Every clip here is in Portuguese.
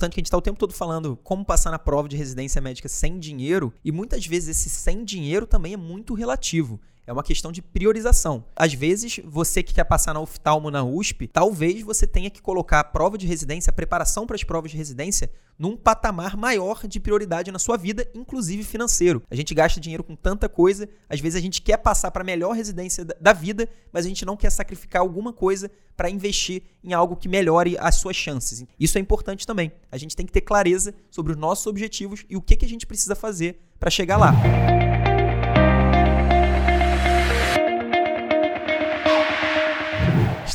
Tanto que a gente está o tempo todo falando como passar na prova de residência médica sem dinheiro, e muitas vezes esse sem dinheiro também é muito relativo. É uma questão de priorização. Às vezes, você que quer passar na oftalmo na USP, talvez você tenha que colocar a prova de residência, a preparação para as provas de residência, num patamar maior de prioridade na sua vida, inclusive financeiro. A gente gasta dinheiro com tanta coisa, às vezes a gente quer passar para a melhor residência da vida, mas a gente não quer sacrificar alguma coisa para investir em algo que melhore as suas chances. Isso é importante também. A gente tem que ter clareza sobre os nossos objetivos e o que, que a gente precisa fazer para chegar lá.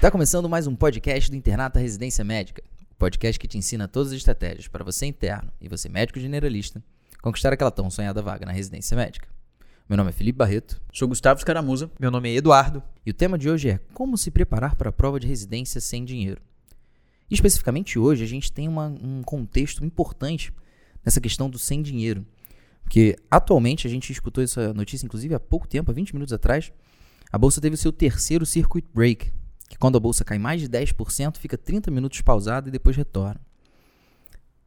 Está começando mais um podcast do Internato Residência Médica. O podcast que te ensina todas as estratégias para você interno e você médico generalista conquistar aquela tão sonhada vaga na residência médica. Meu nome é Felipe Barreto. Sou Gustavo Escaramuza. Meu nome é Eduardo. E o tema de hoje é como se preparar para a prova de residência sem dinheiro. E especificamente hoje a gente tem uma, um contexto importante nessa questão do sem dinheiro. Porque atualmente a gente escutou essa notícia, inclusive há pouco tempo, há 20 minutos atrás, a bolsa teve o seu terceiro circuit break, que quando a bolsa cai mais de 10%, fica 30 minutos pausada e depois retorna.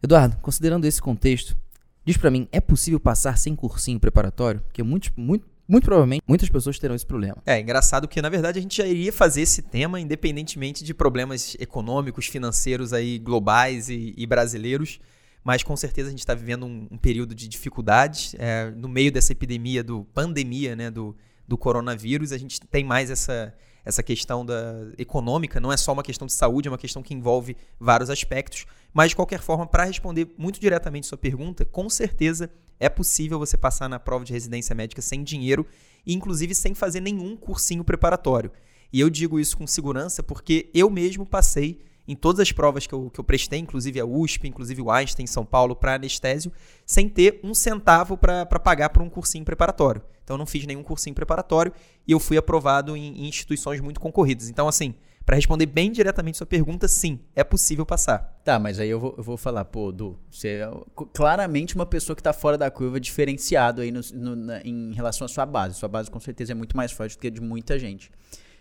Eduardo, considerando esse contexto, diz para mim, é possível passar sem cursinho preparatório? Porque muito, muito, muito provavelmente muitas pessoas terão esse problema. É engraçado que na verdade a gente já iria fazer esse tema independentemente de problemas econômicos, financeiros aí globais e, e brasileiros, mas com certeza a gente está vivendo um, um, período de dificuldades é, no meio dessa epidemia do pandemia, né, do, do coronavírus. A gente tem mais essa essa questão da econômica não é só uma questão de saúde, é uma questão que envolve vários aspectos. Mas, de qualquer forma, para responder muito diretamente sua pergunta, com certeza é possível você passar na prova de residência médica sem dinheiro e, inclusive, sem fazer nenhum cursinho preparatório. E eu digo isso com segurança porque eu mesmo passei em todas as provas que eu, que eu prestei, inclusive a USP, inclusive o Einstein em São Paulo, para anestésio, sem ter um centavo para pagar por um cursinho preparatório. Então eu não fiz nenhum cursinho preparatório e eu fui aprovado em, em instituições muito concorridas. Então, assim, para responder bem diretamente sua pergunta, sim, é possível passar. Tá, mas aí eu vou, eu vou falar, pô, Du, você é claramente uma pessoa que está fora da curva, diferenciado aí no, no, na, em relação à sua base. Sua base com certeza é muito mais forte do que a de muita gente.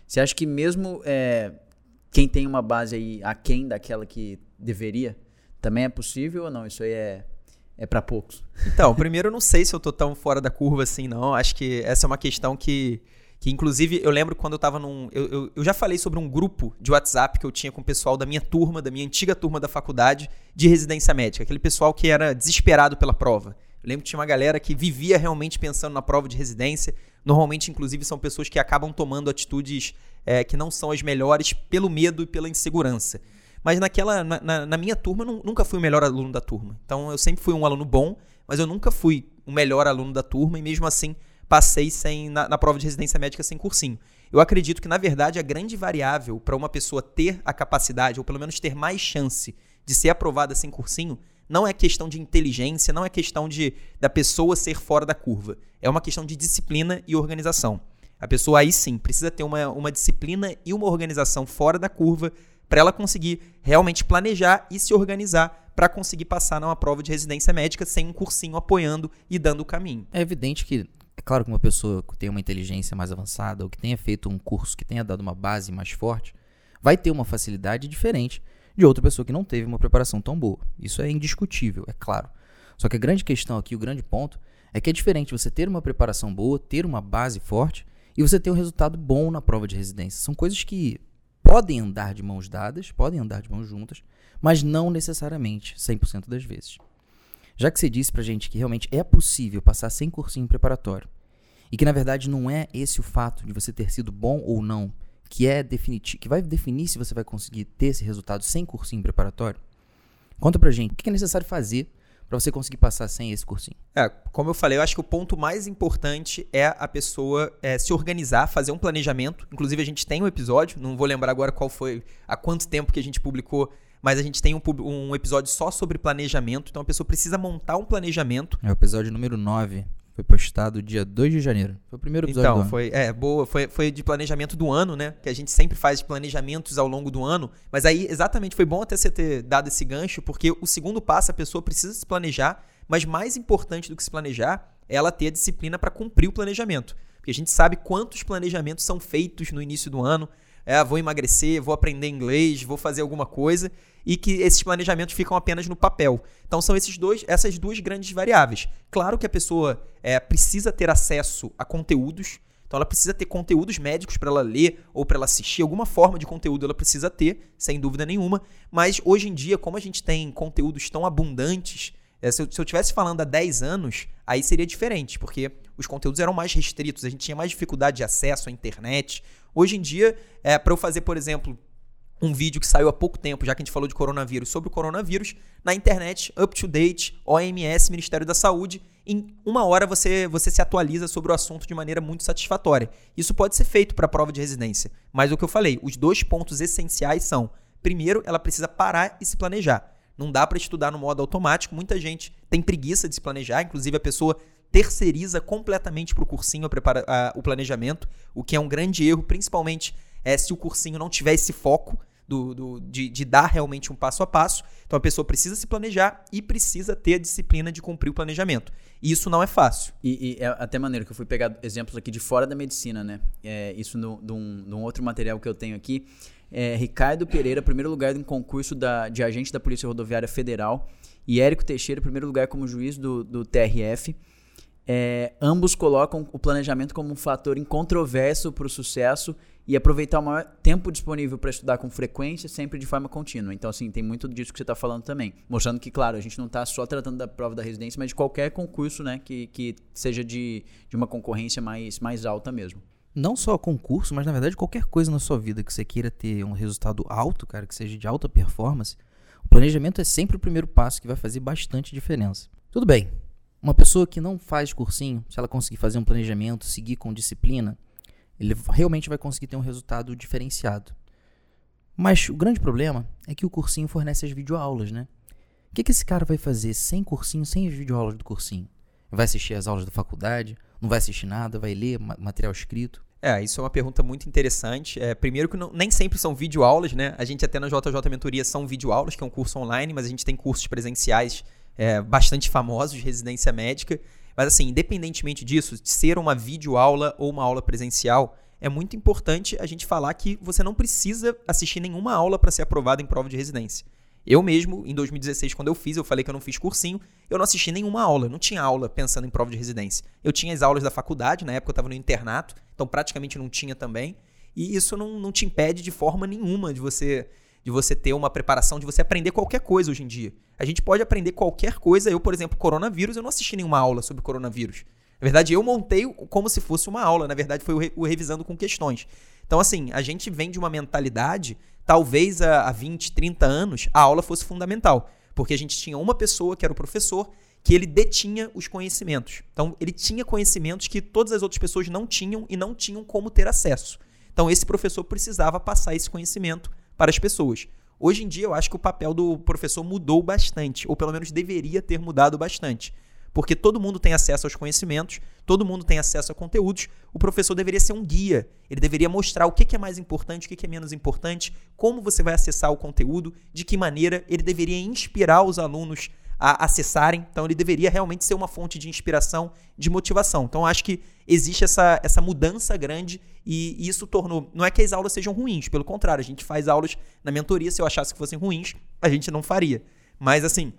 Você acha que mesmo é, quem tem uma base aí aquém daquela que deveria, também é possível ou não? Isso aí é, é para poucos? Então, primeiro eu não sei se eu tô tão fora da curva assim, não. Acho que essa é uma questão que, que inclusive, eu lembro quando eu tava num... Eu, eu, eu já falei sobre um grupo de WhatsApp que eu tinha com o pessoal da minha turma, da minha antiga turma da faculdade de residência médica. Aquele pessoal que era desesperado pela prova. Eu lembro que tinha uma galera que vivia realmente pensando na prova de residência. Normalmente, inclusive, são pessoas que acabam tomando atitudes é, que não são as melhores pelo medo e pela insegurança. Mas naquela, na, na minha turma, eu nunca fui o melhor aluno da turma. Então eu sempre fui um aluno bom, mas eu nunca fui o melhor aluno da turma e mesmo assim passei sem na, na prova de residência médica sem cursinho. Eu acredito que, na verdade, a grande variável para uma pessoa ter a capacidade, ou pelo menos ter mais chance de ser aprovada sem cursinho, não é questão de inteligência, não é questão de da pessoa ser fora da curva. É uma questão de disciplina e organização. A pessoa aí sim precisa ter uma, uma disciplina e uma organização fora da curva para ela conseguir realmente planejar e se organizar para conseguir passar numa prova de residência médica sem um cursinho apoiando e dando o caminho. É evidente que, é claro que uma pessoa que tem uma inteligência mais avançada ou que tenha feito um curso que tenha dado uma base mais forte, vai ter uma facilidade diferente de outra pessoa que não teve uma preparação tão boa. Isso é indiscutível, é claro. Só que a grande questão aqui, o grande ponto, é que é diferente você ter uma preparação boa, ter uma base forte, e você ter um resultado bom na prova de residência. São coisas que podem andar de mãos dadas, podem andar de mãos juntas, mas não necessariamente 100% das vezes. Já que você disse pra gente que realmente é possível passar sem cursinho preparatório, e que na verdade não é esse o fato de você ter sido bom ou não que é definitivo, que vai definir se você vai conseguir ter esse resultado sem cursinho preparatório, conta pra gente o que é necessário fazer para você conseguir passar sem esse cursinho? É, como eu falei, eu acho que o ponto mais importante é a pessoa é, se organizar, fazer um planejamento. Inclusive, a gente tem um episódio, não vou lembrar agora qual foi, há quanto tempo que a gente publicou, mas a gente tem um, um episódio só sobre planejamento. Então, a pessoa precisa montar um planejamento. É o episódio número 9. Foi postado dia 2 de janeiro. Foi o primeiro episódio então, do ano. foi, é, boa, foi, foi de planejamento do ano, né? Que a gente sempre faz planejamentos ao longo do ano. Mas aí, exatamente, foi bom até você ter dado esse gancho, porque o segundo passo, a pessoa precisa se planejar, mas mais importante do que se planejar é ela ter a disciplina para cumprir o planejamento. Porque a gente sabe quantos planejamentos são feitos no início do ano, é, vou emagrecer, vou aprender inglês, vou fazer alguma coisa, e que esses planejamentos ficam apenas no papel. Então são esses dois, essas duas grandes variáveis. Claro que a pessoa é, precisa ter acesso a conteúdos, então ela precisa ter conteúdos médicos para ela ler ou para ela assistir, alguma forma de conteúdo ela precisa ter, sem dúvida nenhuma. Mas hoje em dia, como a gente tem conteúdos tão abundantes, é, se eu estivesse falando há 10 anos, aí seria diferente, porque os conteúdos eram mais restritos, a gente tinha mais dificuldade de acesso à internet. Hoje em dia, é, para eu fazer, por exemplo, um vídeo que saiu há pouco tempo, já que a gente falou de coronavírus, sobre o coronavírus, na internet, up to date, OMS, Ministério da Saúde, em uma hora você, você se atualiza sobre o assunto de maneira muito satisfatória. Isso pode ser feito para a prova de residência, mas o que eu falei, os dois pontos essenciais são: primeiro, ela precisa parar e se planejar. Não dá para estudar no modo automático, muita gente tem preguiça de se planejar, inclusive a pessoa terceiriza completamente para o cursinho a, o planejamento, o que é um grande erro, principalmente é, se o cursinho não tiver esse foco do, do de, de, dar realmente um passo a passo. Então a pessoa precisa se planejar e precisa ter a disciplina de cumprir o planejamento. E isso não é fácil. E, e é até maneiro que eu fui pegar exemplos aqui de fora da medicina, né? É, isso de um outro material que eu tenho aqui. É, Ricardo Pereira, primeiro lugar em concurso da, de agente da Polícia Rodoviária Federal. E Érico Teixeira, primeiro lugar como juiz do, do TRF. É, ambos colocam o planejamento como um fator incontroverso para o sucesso e aproveitar o maior tempo disponível para estudar com frequência, sempre de forma contínua. Então, assim, tem muito disso que você está falando também. Mostrando que, claro, a gente não está só tratando da prova da residência, mas de qualquer concurso né, que, que seja de, de uma concorrência mais, mais alta mesmo. Não só concurso, mas na verdade qualquer coisa na sua vida que você queira ter um resultado alto, cara, que seja de alta performance, o planejamento é sempre o primeiro passo que vai fazer bastante diferença. Tudo bem, uma pessoa que não faz cursinho, se ela conseguir fazer um planejamento, seguir com disciplina, ele realmente vai conseguir ter um resultado diferenciado. Mas o grande problema é que o cursinho fornece as videoaulas, né? O que, que esse cara vai fazer sem cursinho, sem as videoaulas do cursinho? Vai assistir as aulas da faculdade? Não vai assistir nada? Vai ler material escrito? É, isso é uma pergunta muito interessante. É, primeiro que não, nem sempre são videoaulas, né? A gente até na JJ Mentoria são videoaulas, que é um curso online, mas a gente tem cursos presenciais é, bastante famosos de residência médica. Mas assim, independentemente disso, de ser uma videoaula ou uma aula presencial, é muito importante a gente falar que você não precisa assistir nenhuma aula para ser aprovado em prova de residência. Eu mesmo, em 2016, quando eu fiz, eu falei que eu não fiz cursinho, eu não assisti nenhuma aula, não tinha aula pensando em prova de residência. Eu tinha as aulas da faculdade, na época eu estava no internato, então praticamente não tinha também. E isso não, não te impede de forma nenhuma de você de você ter uma preparação, de você aprender qualquer coisa hoje em dia. A gente pode aprender qualquer coisa. Eu, por exemplo, coronavírus, eu não assisti nenhuma aula sobre coronavírus. Na verdade, eu montei como se fosse uma aula. Na verdade, foi o, re o revisando com questões. Então, assim, a gente vem de uma mentalidade, talvez há 20, 30 anos, a aula fosse fundamental. Porque a gente tinha uma pessoa que era o professor, que ele detinha os conhecimentos. Então, ele tinha conhecimentos que todas as outras pessoas não tinham e não tinham como ter acesso. Então, esse professor precisava passar esse conhecimento para as pessoas. Hoje em dia, eu acho que o papel do professor mudou bastante, ou pelo menos deveria ter mudado bastante. Porque todo mundo tem acesso aos conhecimentos, todo mundo tem acesso a conteúdos. O professor deveria ser um guia. Ele deveria mostrar o que é mais importante, o que é menos importante, como você vai acessar o conteúdo, de que maneira ele deveria inspirar os alunos a acessarem. Então, ele deveria realmente ser uma fonte de inspiração, de motivação. Então, acho que existe essa, essa mudança grande e, e isso tornou. Não é que as aulas sejam ruins, pelo contrário, a gente faz aulas na mentoria. Se eu achasse que fossem ruins, a gente não faria. Mas, assim,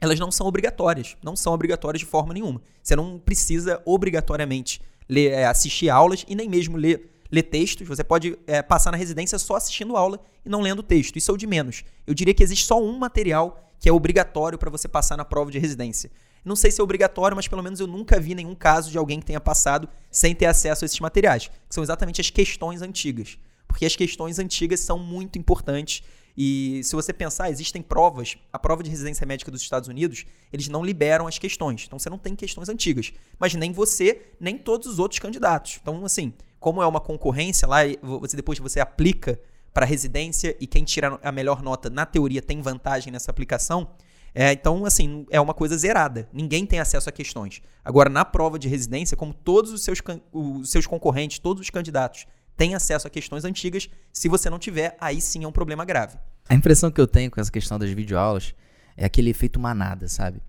elas não são obrigatórias. Não são obrigatórias de forma nenhuma. Você não precisa obrigatoriamente ler, é, assistir aulas e nem mesmo ler ler textos, você pode é, passar na residência só assistindo aula e não lendo texto. Isso é o de menos. Eu diria que existe só um material que é obrigatório para você passar na prova de residência. Não sei se é obrigatório, mas pelo menos eu nunca vi nenhum caso de alguém que tenha passado sem ter acesso a esses materiais, que são exatamente as questões antigas. Porque as questões antigas são muito importantes e se você pensar, existem provas, a prova de residência médica dos Estados Unidos, eles não liberam as questões. Então você não tem questões antigas, mas nem você, nem todos os outros candidatos. Então, assim, como é uma concorrência lá, você depois você aplica para residência e quem tira a melhor nota na teoria tem vantagem nessa aplicação. É, então, assim, é uma coisa zerada. Ninguém tem acesso a questões. Agora, na prova de residência, como todos os seus, os seus concorrentes, todos os candidatos têm acesso a questões antigas, se você não tiver, aí sim é um problema grave. A impressão que eu tenho com essa questão das videoaulas é aquele efeito manada, sabe?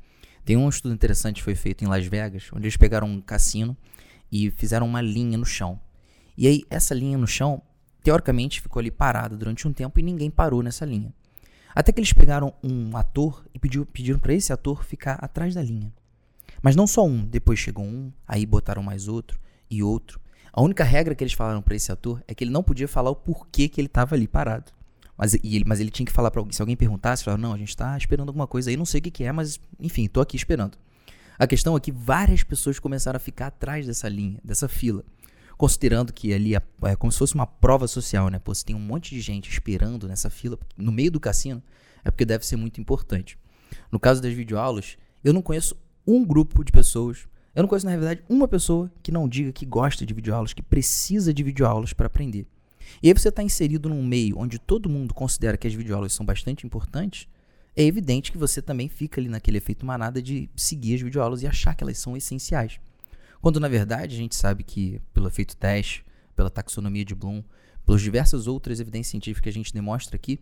Tem um estudo interessante que foi feito em Las Vegas, onde eles pegaram um cassino e fizeram uma linha no chão. E aí, essa linha no chão teoricamente ficou ali parada durante um tempo e ninguém parou nessa linha. Até que eles pegaram um ator e pediu, pediram para esse ator ficar atrás da linha. Mas não só um, depois chegou um, aí botaram mais outro e outro. A única regra que eles falaram para esse ator é que ele não podia falar o porquê que ele estava ali parado. Mas ele, mas ele tinha que falar para alguém. Se alguém perguntasse, falava, não, a gente está esperando alguma coisa aí, não sei o que, que é, mas enfim, tô aqui esperando. A questão é que várias pessoas começaram a ficar atrás dessa linha, dessa fila. Considerando que ali é, é como se fosse uma prova social, né? Pô, se tem um monte de gente esperando nessa fila, no meio do cassino, é porque deve ser muito importante. No caso das videoaulas, eu não conheço um grupo de pessoas, eu não conheço na realidade uma pessoa que não diga que gosta de videoaulas, que precisa de videoaulas para aprender. E aí você está inserido num meio onde todo mundo considera que as videoaulas são bastante importantes, é evidente que você também fica ali naquele efeito manada de seguir as videoaulas e achar que elas são essenciais. Quando na verdade a gente sabe que, pelo efeito teste, pela taxonomia de Bloom, pelas diversas outras evidências científicas que a gente demonstra aqui,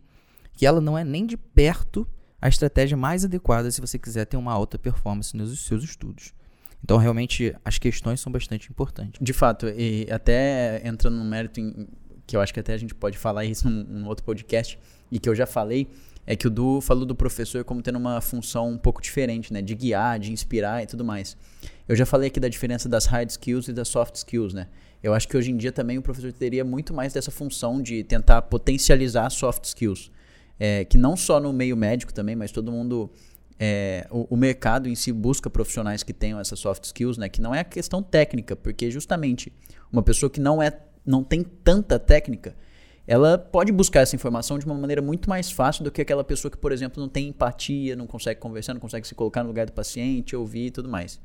que ela não é nem de perto a estratégia mais adequada se você quiser ter uma alta performance nos seus estudos. Então, realmente, as questões são bastante importantes. De fato, e até entrando no mérito em, que eu acho que até a gente pode falar isso num, num outro podcast, e que eu já falei, é que o Du falou do professor como tendo uma função um pouco diferente, né? De guiar, de inspirar e tudo mais. Eu já falei aqui da diferença das hard skills e das soft skills, né? Eu acho que hoje em dia também o professor teria muito mais dessa função de tentar potencializar soft skills. É, que não só no meio médico também, mas todo mundo. É, o, o, mercado em si busca profissionais que tenham essas soft skills, né? Que não é a questão técnica, porque justamente uma pessoa que não é não tem tanta técnica, ela pode buscar essa informação de uma maneira muito mais fácil do que aquela pessoa que, por exemplo, não tem empatia, não consegue conversar, não consegue se colocar no lugar do paciente, ouvir e tudo mais.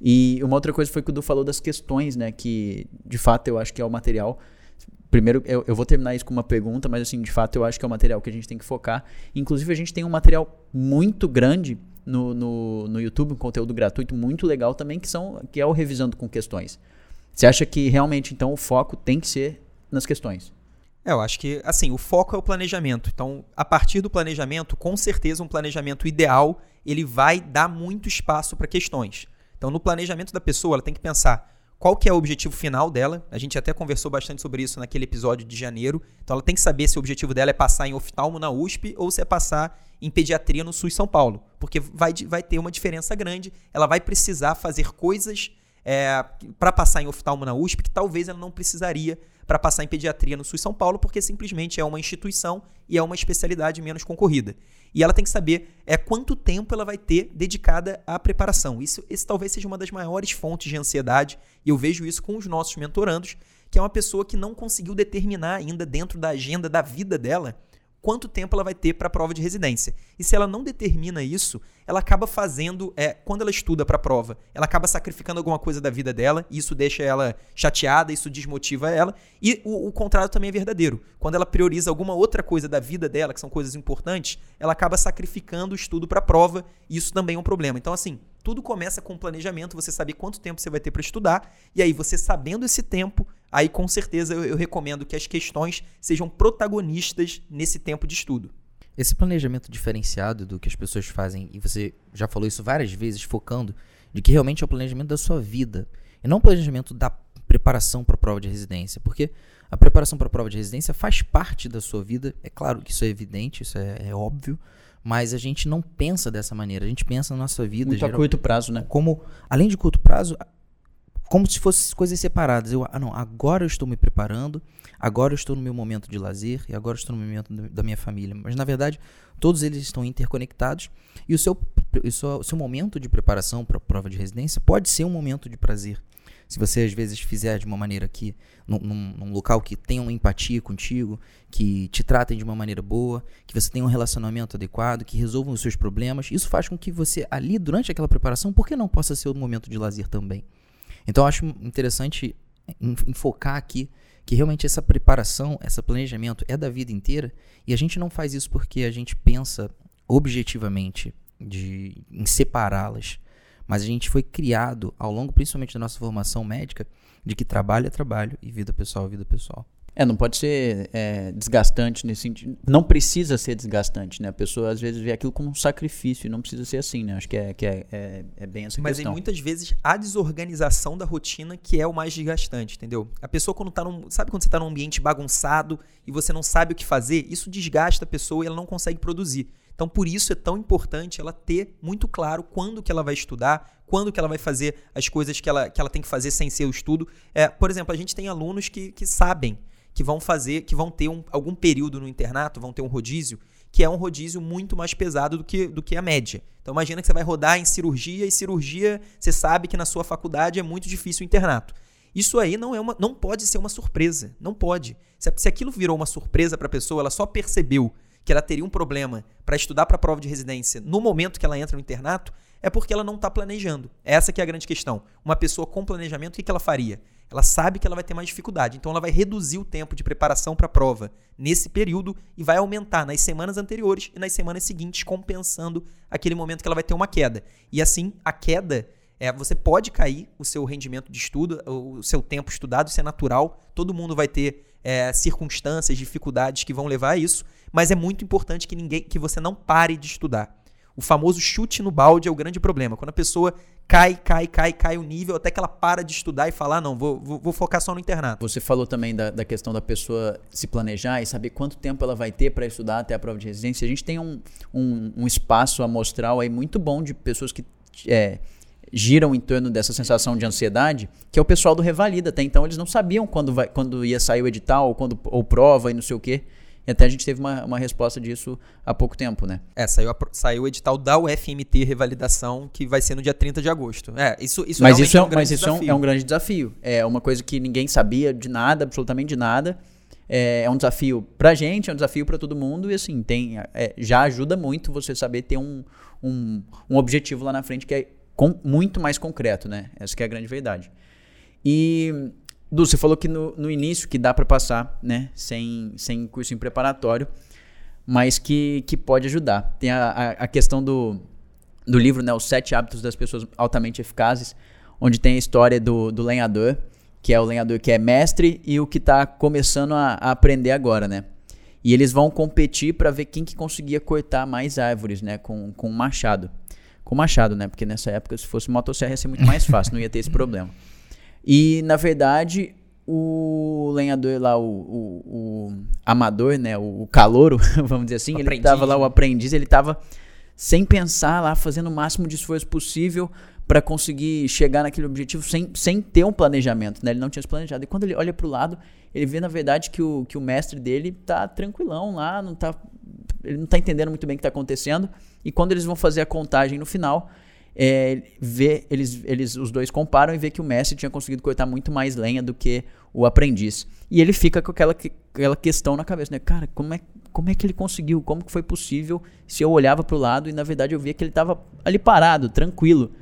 E uma outra coisa foi que o Du falou das questões, né? Que de fato eu acho que é o material. Primeiro, eu, eu vou terminar isso com uma pergunta, mas assim, de fato eu acho que é o material que a gente tem que focar. Inclusive, a gente tem um material muito grande no, no, no YouTube, um conteúdo gratuito muito legal também, que, são, que é o Revisando com Questões. Você acha que realmente, então, o foco tem que ser nas questões? É, eu acho que, assim, o foco é o planejamento. Então, a partir do planejamento, com certeza um planejamento ideal, ele vai dar muito espaço para questões. Então, no planejamento da pessoa, ela tem que pensar qual que é o objetivo final dela. A gente até conversou bastante sobre isso naquele episódio de janeiro. Então, ela tem que saber se o objetivo dela é passar em oftalmo na USP ou se é passar em pediatria no SUS São Paulo. Porque vai, vai ter uma diferença grande. Ela vai precisar fazer coisas é, para passar em oftalmo na USP que talvez ela não precisaria para passar em pediatria no SUS São Paulo, porque simplesmente é uma instituição e é uma especialidade menos concorrida. E ela tem que saber é quanto tempo ela vai ter dedicada à preparação. Isso talvez seja uma das maiores fontes de ansiedade, e eu vejo isso com os nossos mentorandos, que é uma pessoa que não conseguiu determinar ainda dentro da agenda da vida dela quanto tempo ela vai ter para a prova de residência. E se ela não determina isso, ela acaba fazendo, é, quando ela estuda para a prova, ela acaba sacrificando alguma coisa da vida dela, e isso deixa ela chateada, isso desmotiva ela. E o, o contrário também é verdadeiro. Quando ela prioriza alguma outra coisa da vida dela, que são coisas importantes, ela acaba sacrificando o estudo para a prova, e isso também é um problema. Então, assim, tudo começa com planejamento, você saber quanto tempo você vai ter para estudar, e aí você sabendo esse tempo, aí com certeza eu, eu recomendo que as questões sejam protagonistas nesse tempo de estudo. Esse planejamento diferenciado do que as pessoas fazem, e você já falou isso várias vezes, focando de que realmente é o planejamento da sua vida, e não o planejamento da preparação para a prova de residência, porque a preparação para a prova de residência faz parte da sua vida, é claro que isso é evidente, isso é, é óbvio, mas a gente não pensa dessa maneira. A gente pensa na nossa vida. Muito geral, a curto prazo, né? Como, além de curto prazo, como se fossem coisas separadas. Eu, ah, não, agora eu estou me preparando, agora eu estou no meu momento de lazer e agora eu estou no momento da minha família. Mas na verdade, todos eles estão interconectados e o seu, o seu, o seu momento de preparação para a prova de residência pode ser um momento de prazer. Se você às vezes fizer de uma maneira que, num, num, local que tenha uma empatia contigo, que te tratem de uma maneira boa, que você tenha um relacionamento adequado, que resolvam os seus problemas, isso faz com que você ali, durante aquela preparação, por que não possa ser um momento de lazer também? Então eu acho interessante enfocar aqui que realmente essa preparação, esse planejamento é da vida inteira e a gente não faz isso porque a gente pensa objetivamente de, em separá-las. Mas a gente foi criado ao longo, principalmente da nossa formação médica, de que trabalho é trabalho e vida pessoal é vida pessoal. É, não pode ser é, desgastante nesse sentido. Não precisa ser desgastante, né? A pessoa às vezes vê aquilo como um sacrifício e não precisa ser assim, né? Acho que é, que é, é, é bem essa Mas questão. Mas muitas vezes a desorganização da rotina que é o mais desgastante, entendeu? A pessoa quando tá num. Sabe quando você tá num ambiente bagunçado e você não sabe o que fazer? Isso desgasta a pessoa e ela não consegue produzir. Então, por isso é tão importante ela ter muito claro quando que ela vai estudar, quando que ela vai fazer as coisas que ela, que ela tem que fazer sem ser o estudo. É, por exemplo, a gente tem alunos que, que sabem que vão fazer, que vão ter um, algum período no internato, vão ter um rodízio, que é um rodízio muito mais pesado do que, do que a média. Então imagina que você vai rodar em cirurgia e cirurgia, você sabe que na sua faculdade é muito difícil o internato. Isso aí não é uma, não pode ser uma surpresa, não pode. Se, se aquilo virou uma surpresa para a pessoa, ela só percebeu que ela teria um problema para estudar para a prova de residência no momento que ela entra no internato, é porque ela não está planejando. Essa que é a grande questão. Uma pessoa com planejamento, o que, que ela faria? Ela sabe que ela vai ter mais dificuldade, então ela vai reduzir o tempo de preparação para a prova nesse período e vai aumentar nas semanas anteriores e nas semanas seguintes, compensando aquele momento que ela vai ter uma queda. E assim, a queda é, você pode cair o seu rendimento de estudo, o seu tempo estudado, isso é natural. Todo mundo vai ter é, circunstâncias, dificuldades que vão levar a isso mas é muito importante que ninguém, que você não pare de estudar. O famoso chute no balde é o grande problema. Quando a pessoa cai, cai, cai, cai o nível até que ela para de estudar e falar, não, vou, vou, vou, focar só no internato. Você falou também da, da questão da pessoa se planejar e saber quanto tempo ela vai ter para estudar até a prova de residência. A gente tem um, um, um espaço amostral aí muito bom de pessoas que é, giram em torno dessa sensação de ansiedade, que é o pessoal do Revalida. Até então eles não sabiam quando, vai, quando ia sair o edital, ou, quando, ou prova e não sei o quê. E até a gente teve uma, uma resposta disso há pouco tempo, né? É, saiu, a, saiu o edital da UFMT Revalidação, que vai ser no dia 30 de agosto. É, isso, isso mas isso é, é um, mas isso é um, é um, grande desafio. É uma coisa que ninguém sabia de nada, absolutamente de nada. É, é um desafio pra gente, é um desafio para todo mundo. E assim, tem, é, já ajuda muito você saber ter um, um, um objetivo lá na frente que é com, muito mais concreto, né? Essa é a grande verdade. E Du, você falou que no, no início que dá para passar, né, sem, sem cursinho preparatório, mas que, que pode ajudar. Tem a, a, a questão do, do livro, né, Os Sete Hábitos das Pessoas Altamente Eficazes, onde tem a história do, do lenhador, que é o lenhador que é mestre e o que está começando a, a, aprender agora, né? E eles vão competir para ver quem que conseguia cortar mais árvores, né, com, com machado. Com machado, né? Porque nessa época, se fosse motosserra, ia ser muito mais fácil, não ia ter esse problema. E, na verdade, o lenhador lá, o, o, o amador, né? O, o calouro, vamos dizer assim, o ele aprendiz, tava lá, o aprendiz, ele tava sem pensar lá, fazendo o máximo de esforço possível para conseguir chegar naquele objetivo sem, sem ter um planejamento, né? Ele não tinha se planejado. E quando ele olha para o lado, ele vê, na verdade, que o, que o mestre dele tá tranquilão lá, não tá, ele não tá entendendo muito bem o que está acontecendo. E quando eles vão fazer a contagem no final, é, vê, eles, eles, os dois comparam e vê que o mestre tinha conseguido cortar muito mais lenha do que o aprendiz. E ele fica com aquela, aquela questão na cabeça, né? Cara, como é, como é que ele conseguiu? Como que foi possível se eu olhava para o lado e na verdade eu via que ele estava ali parado, tranquilo.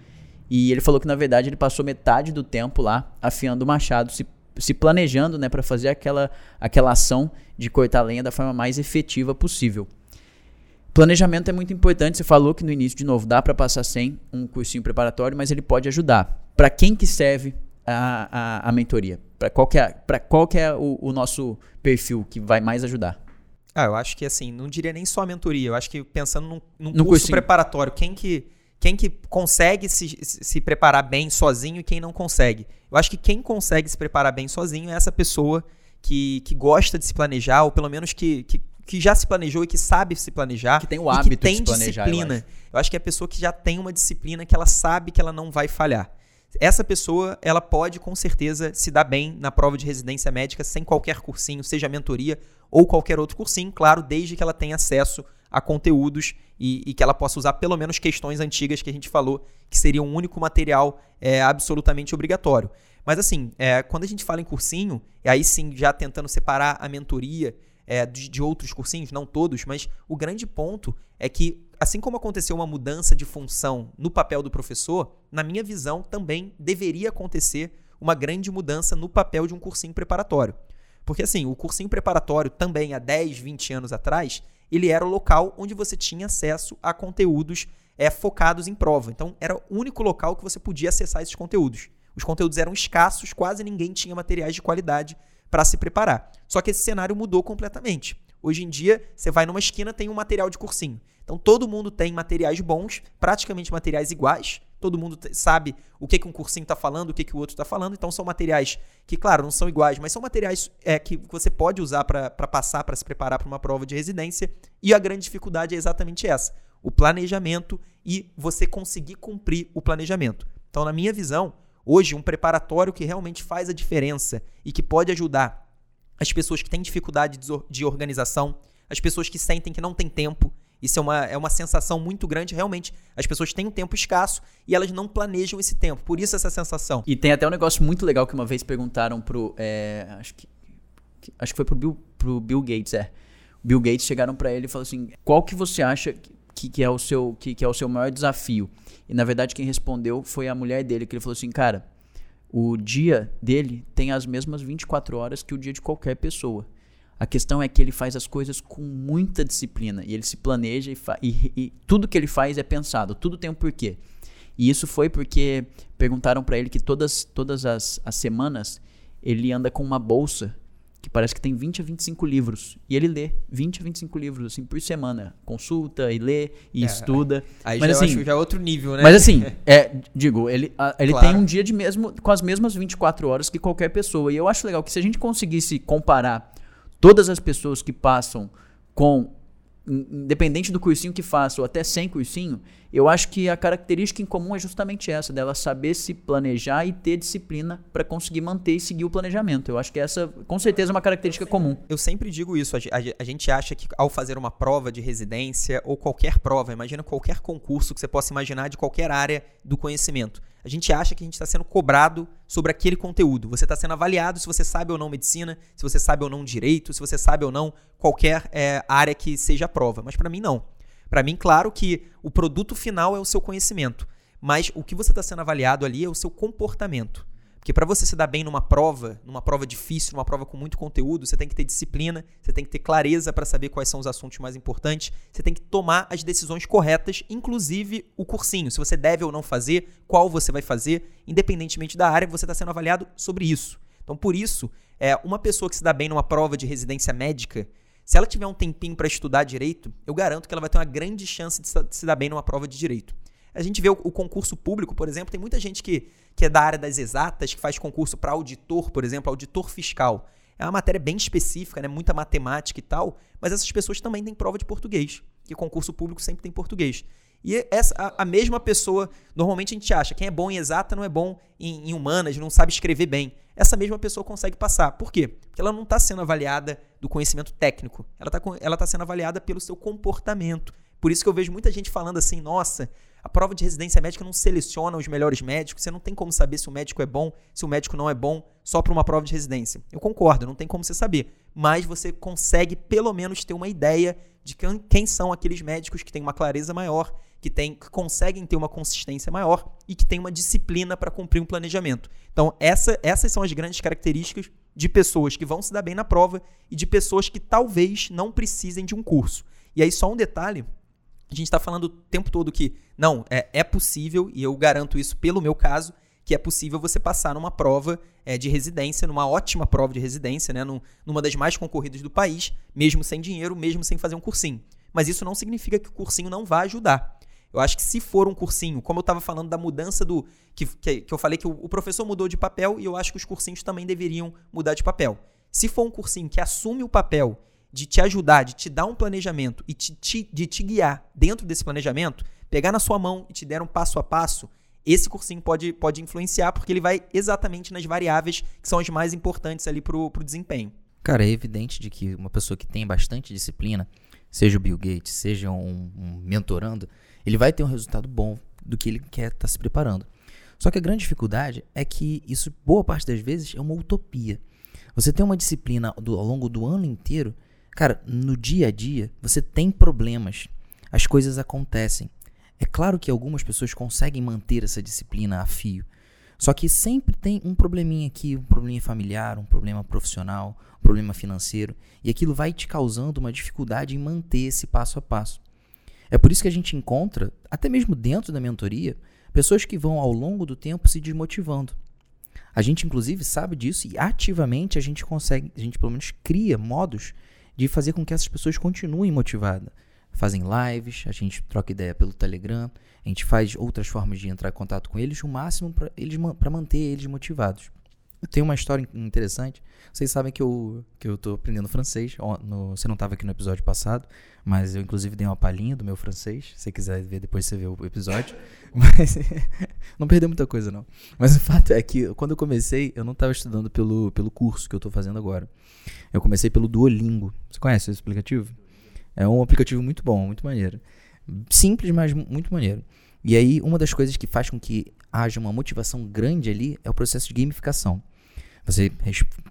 E ele falou que na verdade ele passou metade do tempo lá afiando o machado, se, se planejando, né, para fazer aquela, aquela ação de cortar lenha da forma mais efetiva possível. Planejamento é muito importante. Você falou que no início, de novo, dá para passar sem um cursinho preparatório, mas ele pode ajudar. Para quem que serve a, a, a mentoria? Para qual que é, pra qual que é o, o, nosso perfil que vai mais ajudar? Ah, eu acho que assim, não diria nem só a mentoria. Eu acho que pensando num, num no curso cursinho. preparatório, quem que, quem que consegue se, se preparar bem sozinho e quem não consegue? Eu acho que quem consegue se preparar bem sozinho é essa pessoa que, que gosta de se planejar, ou pelo menos que, que que já se planejou e que sabe se planejar. Que tem o hábito que tem de se planejar, disciplina. Eu acho. eu acho que é a pessoa que já tem uma disciplina que ela sabe que ela não vai falhar. Essa pessoa, ela pode com certeza se dar bem na prova de residência médica sem qualquer cursinho, seja mentoria ou qualquer outro cursinho, claro, desde que ela tenha acesso a conteúdos e, e, que ela possa usar pelo menos questões antigas que a gente falou, que seria um único material é, absolutamente obrigatório. Mas assim, é, quando a gente fala em cursinho, e aí sim já tentando separar a mentoria é, de, de, outros cursinhos, não todos, mas o grande ponto é que, assim como aconteceu uma mudança de função no papel do professor, na minha visão também deveria acontecer uma grande mudança no papel de um cursinho preparatório. Porque assim, o cursinho preparatório também há 10, 20 anos atrás, ele era o local onde você tinha acesso a conteúdos é, focados em prova. Então, era o único local que você podia acessar esses conteúdos. Os conteúdos eram escassos, quase ninguém tinha materiais de qualidade para se preparar. Só que esse cenário mudou completamente. Hoje em dia, você vai numa esquina, tem um material de cursinho. Então todo mundo tem materiais bons, praticamente materiais iguais. Todo mundo sabe o que, que um cursinho está falando, o que, que o outro está falando. Então são materiais que, claro, não são iguais, mas são materiais é, que você pode usar para passar, para se preparar para uma prova de residência. E a grande dificuldade é exatamente essa: o planejamento e você conseguir cumprir o planejamento. Então, na minha visão, hoje, um preparatório que realmente faz a diferença e que pode ajudar as pessoas que têm dificuldade de organização, as pessoas que sentem que não tem tempo, isso é uma, é uma sensação muito grande. Realmente, as pessoas têm um tempo escasso e elas não planejam esse tempo. Por isso essa sensação. E tem até um negócio muito legal que uma vez perguntaram pro. É, acho, que, acho que foi pro Bill, pro Bill Gates, é. Bill Gates chegaram para ele e falaram assim: qual que você acha que, que, é o seu, que, que é o seu maior desafio? E na verdade, quem respondeu foi a mulher dele, que ele falou assim: cara, o dia dele tem as mesmas 24 horas que o dia de qualquer pessoa. A questão é que ele faz as coisas com muita disciplina e ele se planeja e, e, e tudo que ele faz é pensado, tudo tem um porquê. E isso foi porque perguntaram para ele que todas, todas as, as semanas ele anda com uma bolsa que parece que tem 20 a 25 livros. E ele lê 20 a 25 livros, assim, por semana. Consulta e lê e é, estuda. Aí mas, já, assim, já é outro nível, né? Mas assim, é, digo, ele, a, ele claro. tem um dia de mesmo, com as mesmas 24 horas que qualquer pessoa. E eu acho legal que se a gente conseguisse comparar Todas as pessoas que passam com independente do cursinho que faça ou até sem cursinho, eu acho que a característica em comum é justamente essa, dela saber se planejar e ter disciplina para conseguir manter e seguir o planejamento. Eu acho que essa, com certeza, é uma característica comum. Eu sempre digo isso, a, gente acha que ao fazer uma prova de residência ou qualquer prova, imagina qualquer concurso que você possa imaginar de qualquer área do conhecimento, a gente acha que a gente está sendo cobrado sobre aquele conteúdo. Você está sendo avaliado se você sabe ou não medicina, se você sabe ou não direito, se você sabe ou não qualquer é, área que seja a prova. Mas para mim, não. Para mim, claro que o produto final é o seu conhecimento, mas o que você está sendo avaliado ali é o seu comportamento. Porque para você se dar bem numa prova, numa prova difícil, numa prova com muito conteúdo, você tem que ter disciplina, você tem que ter clareza para saber quais são os assuntos mais importantes, você tem que tomar as decisões corretas, inclusive o cursinho, se você deve ou não fazer, qual você vai fazer, independentemente da área, você está sendo avaliado sobre isso. Então, por isso, é, uma pessoa que se dá bem numa prova de residência médica, se ela tiver um tempinho para estudar direito, eu garanto que ela vai ter uma grande chance de se dar bem numa prova de direito. A gente vê o, o concurso público, por exemplo, tem muita gente que, que é da área das exatas, que faz concurso para auditor, por exemplo, auditor fiscal. É uma matéria bem específica, né? muita matemática e tal, mas essas pessoas também têm prova de português, que concurso público sempre tem português. E essa, a, a, mesma pessoa, normalmente a gente acha, quem é bom em exata não é bom em, em humanas, não sabe escrever bem. Essa mesma pessoa consegue passar. Por quê? Porque ela não está sendo avaliada do conhecimento técnico, ela está ela tá sendo avaliada pelo seu comportamento. Por isso que eu vejo muita gente falando assim, nossa, a prova de residência médica não seleciona os melhores médicos, você não tem como saber se o médico é bom, se o médico não é bom, só para uma prova de residência. Eu concordo, não tem como você saber, mas você consegue pelo menos ter uma ideia de quem são aqueles médicos que têm uma clareza maior, que, tem, que conseguem ter uma consistência maior e que têm uma disciplina para cumprir um planejamento. Então, essa, essas são as grandes características de pessoas que vão se dar bem na prova e de pessoas que talvez não precisem de um curso. E aí, só um detalhe a gente está falando o tempo todo que não, é, é possível, e eu garanto isso pelo meu caso, que é possível você passar numa prova é, de residência, numa ótima prova de residência, né, num, numa das mais concorridas do país, mesmo sem dinheiro, mesmo sem fazer um cursinho. Mas isso não significa que o cursinho não vai ajudar. Eu acho que se for um cursinho, como eu estava falando da mudança do. Que, que, que eu falei que o, o, professor mudou de papel e eu acho que os cursinhos também deveriam mudar de papel. Se for um cursinho que assume o papel de te ajudar, de te dar um planejamento e te, te, de te guiar dentro desse planejamento, pegar na sua mão e te der um passo a passo, esse cursinho pode, pode influenciar, porque ele vai exatamente nas variáveis que são as mais importantes ali pro, pro desempenho. Cara, é evidente de que uma pessoa que tem bastante disciplina, seja o Bill Gates, seja um, um mentorando, ele vai ter um resultado bom do que ele quer estar tá se preparando. Só que a grande dificuldade é que isso, boa parte das vezes, é uma utopia. Você tem uma disciplina do, ao longo do ano inteiro Cara, no dia a dia, você tem problemas. As coisas acontecem. É claro que algumas pessoas conseguem manter essa disciplina a fio. Só que sempre tem um probleminha aqui, um problema familiar, um problema profissional, um problema financeiro, e aquilo vai te causando uma dificuldade em manter esse passo a passo. É por isso que a gente encontra, até mesmo dentro da mentoria, pessoas que vão ao longo do tempo se desmotivando. A gente, inclusive, sabe disso e ativamente a gente consegue, a gente pelo menos cria modos de fazer com que essas pessoas continuem motivadas. Fazem lives, a gente troca ideia pelo Telegram, a gente faz outras formas de entrar em contato com eles, o máximo para manter eles motivados. Tem uma história interessante. Vocês sabem que eu, que eu tô aprendendo francês. No, você não estava aqui no episódio passado, mas eu inclusive dei uma palhinha do meu francês. Se você quiser ver, depois você vê o episódio. Mas não perdeu muita coisa, não. Mas o fato é que quando eu comecei, eu não estava estudando pelo, pelo curso que eu estou fazendo agora. Eu comecei pelo Duolingo. Você conhece esse aplicativo? É um aplicativo muito bom, muito maneiro. Simples, mas muito maneiro. E aí, uma das coisas que faz com que haja uma motivação grande ali é o processo de gamificação. Você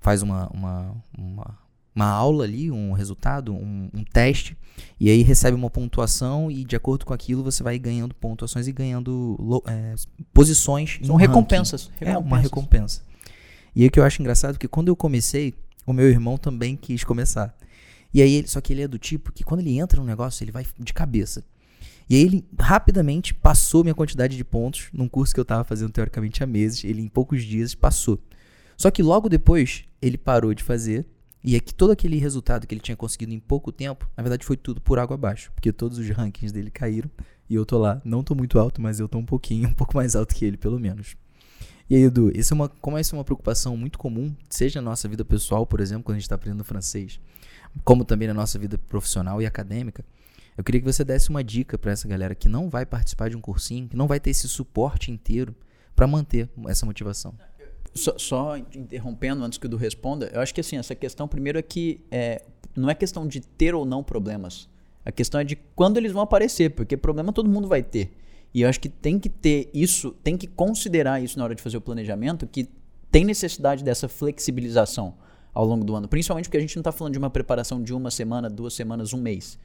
faz uma, uma, uma, uma aula ali, um resultado, um, um, teste, e aí recebe uma pontuação, e de acordo com aquilo você vai ganhando pontuações e ganhando é, posições. São recompensas, recompensas. É uma recompensa. E aí o que eu acho engraçado é que quando eu comecei, o meu irmão também quis começar. E aí, ele, só que ele é do tipo que quando ele entra num negócio, ele vai de cabeça. E aí ele rapidamente passou minha quantidade de pontos num curso que eu estava fazendo teoricamente há meses. Ele em poucos dias passou. Só que logo depois ele parou de fazer. E é que todo aquele resultado que ele tinha conseguido em pouco tempo, na verdade foi tudo por água abaixo. Porque todos os rankings dele caíram. E eu tô lá. Não tô muito alto, mas eu tô um pouquinho, um pouco mais alto que ele, pelo menos. E aí, Edu, isso é uma, como essa é uma preocupação muito comum, seja na nossa vida pessoal, por exemplo, quando a gente está aprendendo francês, como também na nossa vida profissional e acadêmica, eu queria que você desse uma dica para essa galera que não vai participar de um cursinho, que não vai ter esse suporte inteiro para manter essa motivação. Só, só, interrompendo antes que o Du responda, eu acho que assim, essa questão primeiro é que é, não é questão de ter ou não problemas. A questão é de quando eles vão aparecer, porque problema todo mundo vai ter. E eu acho que tem que ter isso, tem que considerar isso na hora de fazer o planejamento, que tem necessidade dessa flexibilização ao longo do ano. Principalmente porque a gente não está falando de uma preparação de uma semana, duas semanas, um mês.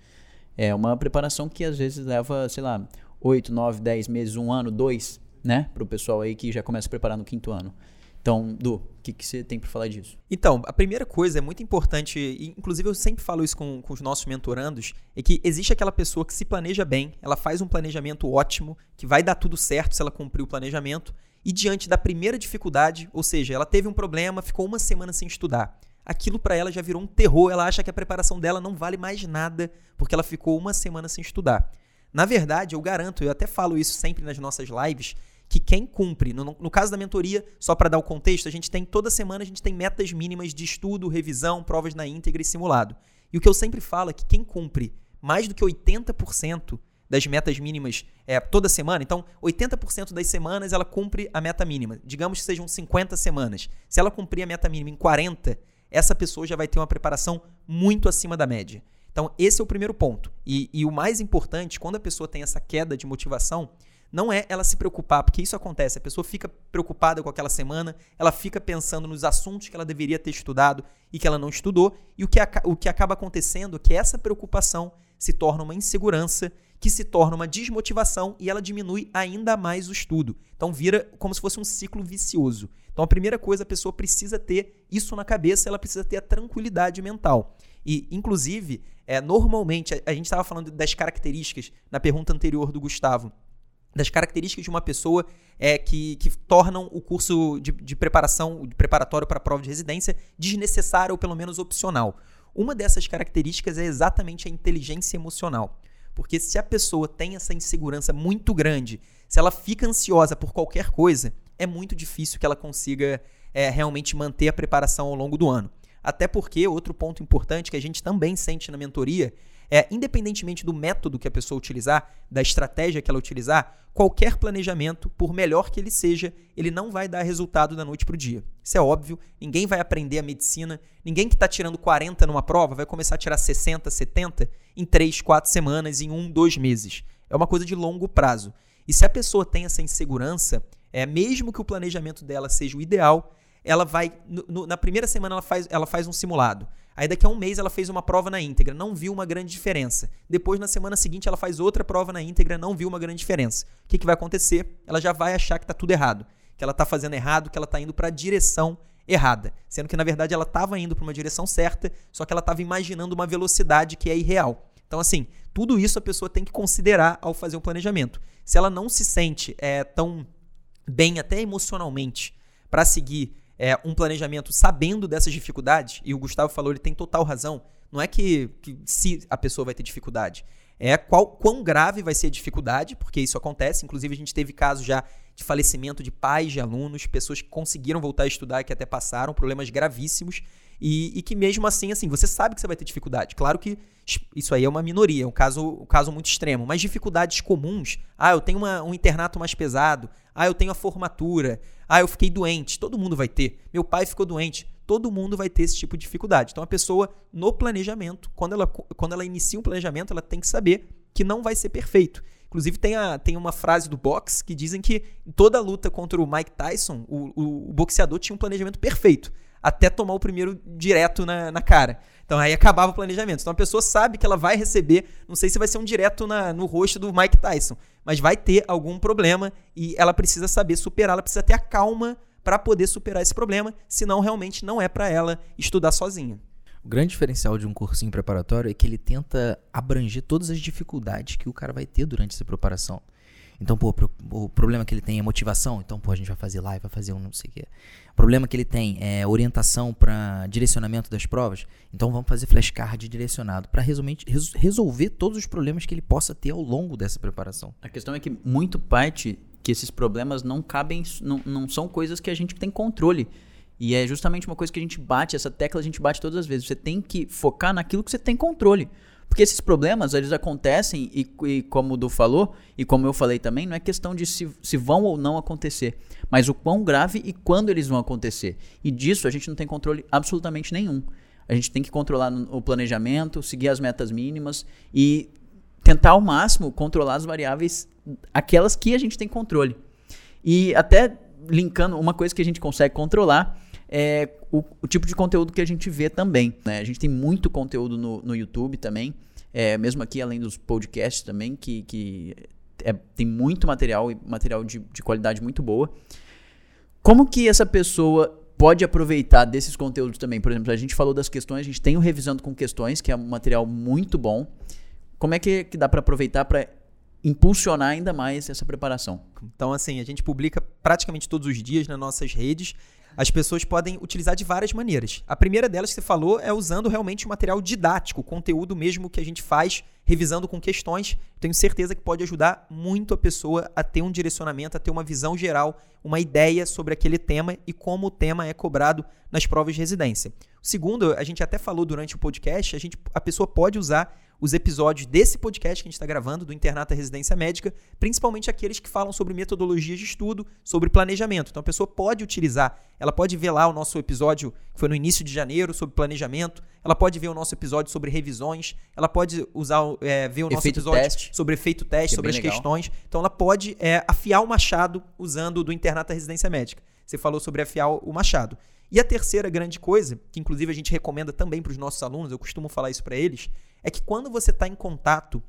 É uma preparação que às vezes leva, sei lá, 8, 9, 10 meses, um ano, dois, né? Para o pessoal aí que já começa a preparar no quinto ano. Então, Du, o que, que você tem para falar disso? Então, a primeira coisa é muito importante, e inclusive eu sempre falo isso com, com os nossos mentorandos, é que existe aquela pessoa que se planeja bem, ela faz um planejamento ótimo, que vai dar tudo certo se ela cumprir o planejamento, e diante da primeira dificuldade, ou seja, ela teve um problema, ficou uma semana sem estudar aquilo para ela já virou um terror. Ela acha que a preparação dela não vale mais nada porque ela ficou uma semana sem estudar. Na verdade, eu garanto, eu até falo isso sempre nas nossas lives, que quem cumpre, no, no caso da mentoria, só para dar o contexto, a gente tem toda semana a gente tem metas mínimas de estudo, revisão, provas na íntegra e simulado. E o que eu sempre falo é que quem cumpre mais do que 80% das metas mínimas é, toda semana. Então, 80% das semanas ela cumpre a meta mínima. Digamos que sejam 50 semanas. Se ela cumprir a meta mínima em 40, essa pessoa já vai ter uma preparação muito acima da média. Então, esse é o primeiro ponto. E, e, o mais importante, quando a pessoa tem essa queda de motivação, não é ela se preocupar, porque isso acontece. A pessoa fica preocupada com aquela semana, ela fica pensando nos assuntos que ela deveria ter estudado e que ela não estudou, e o que, o que acaba acontecendo é que essa preocupação se torna uma insegurança, que se torna uma desmotivação e ela diminui ainda mais o estudo. Então, vira como se fosse um ciclo vicioso. Então, a primeira coisa, a pessoa precisa ter isso na cabeça, ela precisa ter a tranquilidade mental. E, inclusive, é, normalmente, a, a gente estava falando das características na pergunta anterior do Gustavo, das características de uma pessoa é, que, que tornam o curso de, de preparação, de preparatório para a prova de residência, desnecessário ou pelo menos opcional. Uma dessas características é exatamente a inteligência emocional. Porque se a pessoa tem essa insegurança muito grande, se ela fica ansiosa por qualquer coisa, é muito difícil que ela consiga é, realmente manter a preparação ao longo do ano. Até porque, outro ponto importante que a gente também sente na mentoria é, independentemente do método que a pessoa utilizar, da estratégia que ela utilizar, qualquer planejamento, por melhor que ele seja, ele não vai dar resultado da noite para o dia. Isso é óbvio, ninguém vai aprender a medicina, ninguém que está tirando 40 numa prova vai começar a tirar 60, 70 em 3, 4 semanas, em 1, 2 meses. É uma coisa de longo prazo. E se a pessoa tem essa insegurança, é, mesmo que o planejamento dela seja o ideal, ela vai. No, no, na primeira semana ela faz, ela faz um simulado. Aí daqui a um mês ela fez uma prova na íntegra, não viu uma grande diferença. Depois, na semana seguinte, ela faz outra prova na íntegra, não viu uma grande diferença. O que, que vai acontecer? Ela já vai achar que está tudo errado. Que ela está fazendo errado, que ela está indo para a direção errada. Sendo que, na verdade, ela estava indo para uma direção certa, só que ela estava imaginando uma velocidade que é irreal. Então, assim, tudo isso a pessoa tem que considerar ao fazer um planejamento. Se ela não se sente é, tão bem, até emocionalmente, para seguir é, um planejamento sabendo dessas dificuldades, e o Gustavo falou, ele tem total razão, não é que, que se a pessoa vai ter dificuldade, é qual, quão grave vai ser a dificuldade, porque isso acontece. Inclusive, a gente teve casos já de falecimento de pais de alunos, pessoas que conseguiram voltar a estudar que até passaram, problemas gravíssimos. E, e, que mesmo assim, assim, você sabe que você vai ter dificuldade. Claro que isso aí é uma minoria, é um caso, um caso muito extremo. Mas dificuldades comuns, ah, eu tenho uma, um internato mais pesado, ah, eu tenho a formatura, ah, eu fiquei doente, todo mundo vai ter. Meu pai ficou doente, todo mundo vai ter esse tipo de dificuldade. Então a pessoa, no planejamento, quando ela, quando ela inicia um planejamento, ela tem que saber que não vai ser perfeito. Inclusive, tem, a, tem uma frase do boxe que dizem que toda a luta contra o Mike Tyson, o, o, o boxeador tinha um planejamento perfeito até tomar o primeiro direto na, na cara. Então aí acabava o planejamento. Então a pessoa sabe que ela vai receber, não sei se vai ser um direto na, no rosto do Mike Tyson, mas vai ter algum problema e ela precisa saber superar, ela precisa ter a calma para poder superar esse problema, senão realmente não é para ela estudar sozinha. O grande diferencial de um cursinho preparatório é que ele tenta abranger todas as dificuldades que o cara vai ter durante essa preparação. Então, pô, o problema que ele tem é motivação. Então, pô, a gente vai fazer live, vai fazer um não sei o quê. O problema que ele tem é orientação para direcionamento das provas. Então, vamos fazer flashcard direcionado para resolver todos os problemas que ele possa ter ao longo dessa preparação. A questão é que muito parte que esses problemas não cabem, não, não são coisas que a gente tem controle. E é justamente uma coisa que a gente bate, essa tecla a gente bate todas as vezes. Você tem que focar naquilo que você tem controle. Porque esses problemas, eles acontecem e, e, como o Du falou, e como eu falei também, não é questão de se, se vão ou não acontecer, mas o quão grave e quando eles vão acontecer. E disso a gente não tem controle absolutamente nenhum. A gente tem que controlar o planejamento, seguir as metas mínimas e tentar ao máximo controlar as variáveis, aquelas que a gente tem controle. E até linkando, uma coisa que a gente consegue controlar é o, o, tipo de conteúdo que a gente vê também. Né? A gente tem muito conteúdo no, no YouTube também, é, mesmo aqui além dos podcasts também, que, que é, tem muito material e material de, de qualidade muito boa. Como que essa pessoa pode aproveitar desses conteúdos também? Por exemplo, a gente falou das questões, a gente tem o Revisando com Questões, que é um material muito bom. Como é que, que dá para aproveitar para impulsionar ainda mais essa preparação? Então, assim, a gente publica praticamente todos os dias nas nossas redes as pessoas podem utilizar de várias maneiras. A primeira delas que você falou é usando realmente o material didático, conteúdo mesmo que a gente faz revisando com questões. Tenho certeza que pode ajudar muito a pessoa a ter um direcionamento, a ter uma visão geral, uma ideia sobre aquele tema e como o tema é cobrado nas provas de residência. O segundo, a gente até falou durante o podcast, a, gente, a pessoa pode usar os episódios desse podcast que a gente está gravando, do Internato Residência Médica, principalmente aqueles que falam sobre metodologias de estudo, sobre planejamento. Então a pessoa pode utilizar, ela pode ver lá o nosso episódio que foi no início de janeiro sobre planejamento, ela pode ver o nosso episódio sobre revisões, ela pode usar, é, ver o nosso efeito episódio teste, sobre efeito teste, é sobre as legal. questões. Então ela pode é, afiar o machado usando do Internato Residência Médica. Você falou sobre afiar o machado. E a terceira grande coisa, que inclusive a gente recomenda também para os nossos alunos, eu costumo falar isso para eles, é que quando você está em contato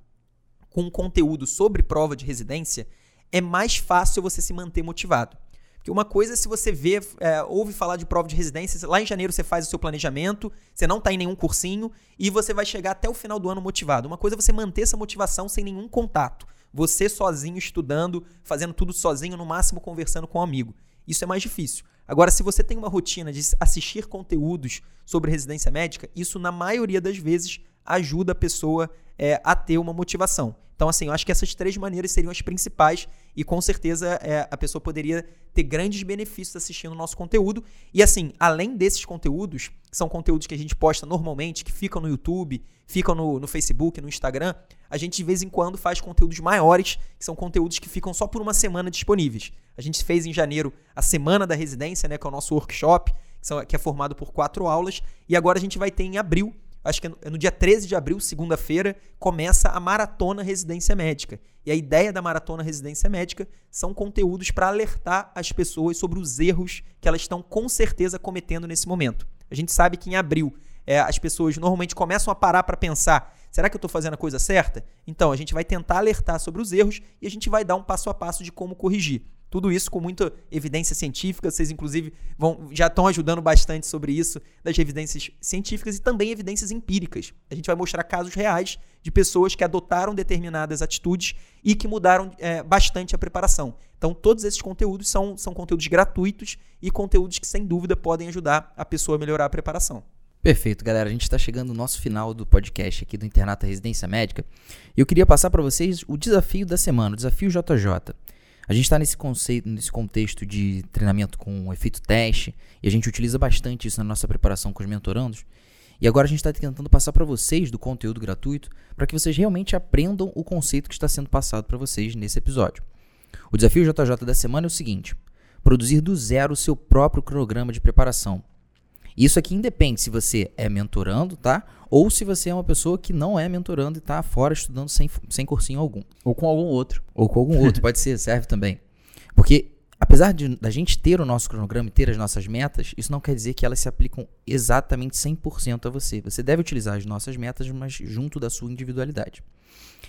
com conteúdo sobre prova de residência, é mais fácil você se manter motivado. Porque uma coisa é se você vê, é, ouve falar de prova de residência, lá em janeiro você faz o seu planejamento, você não está em nenhum cursinho e você vai chegar até o final do ano motivado. Uma coisa é você manter essa motivação sem nenhum contato. Você sozinho estudando, fazendo tudo sozinho, no máximo conversando com um amigo. Isso é mais difícil. Agora, se você tem uma rotina de assistir conteúdos sobre residência médica, isso na maioria das vezes ajuda a pessoa é, a ter uma motivação. Então, assim, eu acho que essas três maneiras seriam as principais e com certeza é, a pessoa poderia ter grandes benefícios assistindo o nosso conteúdo. E assim, além desses conteúdos, que são conteúdos que a gente posta normalmente, que ficam no YouTube, ficam no, no Facebook, no Instagram, a gente de vez em quando faz conteúdos maiores, que são conteúdos que ficam só por uma semana disponíveis. A gente fez em janeiro a Semana da Residência, né, que é o nosso workshop, que, são, que é formado por quatro aulas, e agora a gente vai ter em abril acho que é no dia 13 de abril, segunda-feira, começa a Maratona Residência Médica. E a ideia da Maratona Residência Médica são conteúdos para alertar as pessoas sobre os erros que elas estão com certeza cometendo nesse momento. A gente sabe que em abril é, as pessoas normalmente começam a parar para pensar: será que eu estou fazendo a coisa certa? Então, a gente vai tentar alertar sobre os erros e a gente vai dar um passo a passo de como corrigir. Tudo isso com muita evidência científica. Vocês, inclusive, vão, já estão ajudando bastante sobre isso, das evidências científicas e também evidências empíricas. A gente vai mostrar casos reais de pessoas que adotaram determinadas atitudes e que mudaram é, bastante a preparação. Então, todos esses conteúdos são, são conteúdos gratuitos e conteúdos que, sem dúvida, podem ajudar a pessoa a melhorar a preparação. Perfeito, galera. A gente está chegando no nosso final do podcast aqui do Internato Residência Médica. E eu queria passar para vocês o desafio da semana, o desafio JJ. A gente está nesse conceito, nesse contexto de treinamento com efeito teste, e a gente utiliza bastante isso na nossa preparação com os mentorandos. E agora a gente está tentando passar para vocês do conteúdo gratuito, para que vocês realmente aprendam o conceito que está sendo passado para vocês nesse episódio. O desafio JJ da semana é o seguinte: produzir do zero o seu próprio cronograma de preparação. Isso aqui independe se você é mentorando, tá? Ou se você é uma pessoa que não é mentorando e está fora estudando sem, sem cursinho algum. Ou com algum outro. Ou com algum outro, pode ser, serve também. Porque apesar de da gente ter o nosso cronograma e ter as nossas metas, isso não quer dizer que elas se aplicam exatamente 100% a você. Você deve utilizar as nossas metas, mas junto da sua individualidade.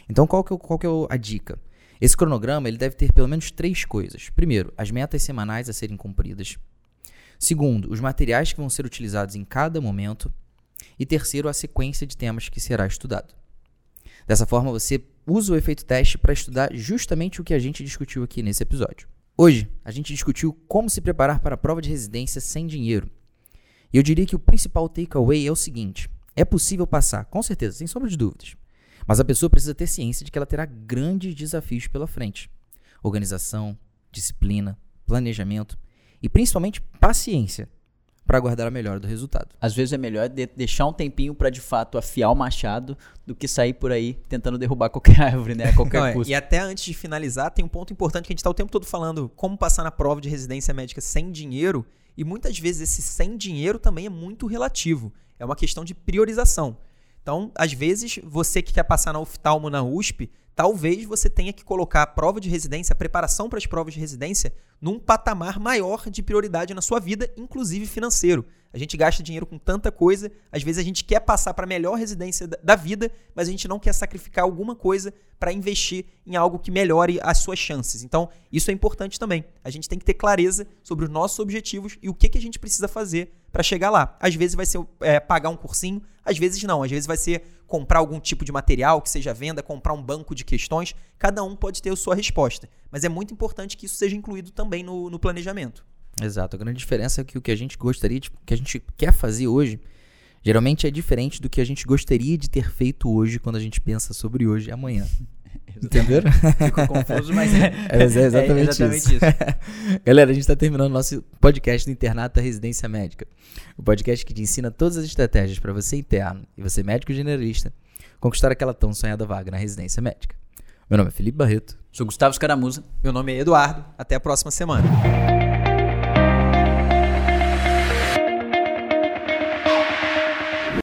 Então, qual que é, qual que é a dica? Esse cronograma ele deve ter pelo menos três coisas. Primeiro, as metas semanais a serem cumpridas. Segundo, os materiais que vão ser utilizados em cada momento. E terceiro, a sequência de temas que será estudado. Dessa forma, você usa o efeito teste para estudar justamente o que a gente discutiu aqui nesse episódio. Hoje, a gente discutiu como se preparar para a prova de residência sem dinheiro. E eu diria que o principal takeaway é o seguinte: é possível passar, com certeza, sem sombra de dúvidas. Mas a pessoa precisa ter ciência de que ela terá grandes desafios pela frente: organização, disciplina, planejamento e principalmente paciência para aguardar a melhora do resultado. Às vezes é melhor de deixar um tempinho para de fato afiar o machado do que sair por aí tentando derrubar qualquer árvore, né? A qualquer Não, é, custo. E até antes de finalizar, tem um ponto importante que a gente está o tempo todo falando como passar na prova de residência médica sem dinheiro. E muitas vezes esse sem dinheiro também é muito relativo. É uma questão de priorização. Então, às vezes, você que quer passar na oftalmo na USP, talvez você tenha que colocar a prova de residência, a preparação para as provas de residência, num patamar maior de prioridade na sua vida, inclusive financeiro. A gente gasta dinheiro com tanta coisa, às vezes a gente quer passar para a melhor residência da vida, mas a gente não quer sacrificar alguma coisa para investir em algo que melhore as suas chances. Então, isso é importante também. A gente tem que ter clareza sobre os nossos objetivos e o que, que a gente precisa fazer para chegar lá. Às vezes vai ser é, pagar um cursinho, às vezes não. Às vezes vai ser comprar algum tipo de material que seja venda, comprar um banco de questões. Cada um pode ter a sua resposta. Mas é muito importante que isso seja incluído também no, no planejamento. Exato. A grande diferença é que o que a gente gostaria, de, que a gente quer fazer hoje, geralmente é diferente do que a gente gostaria de ter feito hoje quando a gente pensa sobre hoje e amanhã. Entenderam? Ficou confuso, mas é, é, é exatamente, é exatamente isso. isso. Galera, a gente está terminando nosso podcast do Internato da Residência Médica. O podcast que te ensina todas as estratégias para você interno e você médico generalista conquistar aquela tão sonhada vaga na residência médica. Meu nome é Felipe Barreto. Sou Gustavo Scaramuza. Meu nome é Eduardo. Até a próxima semana.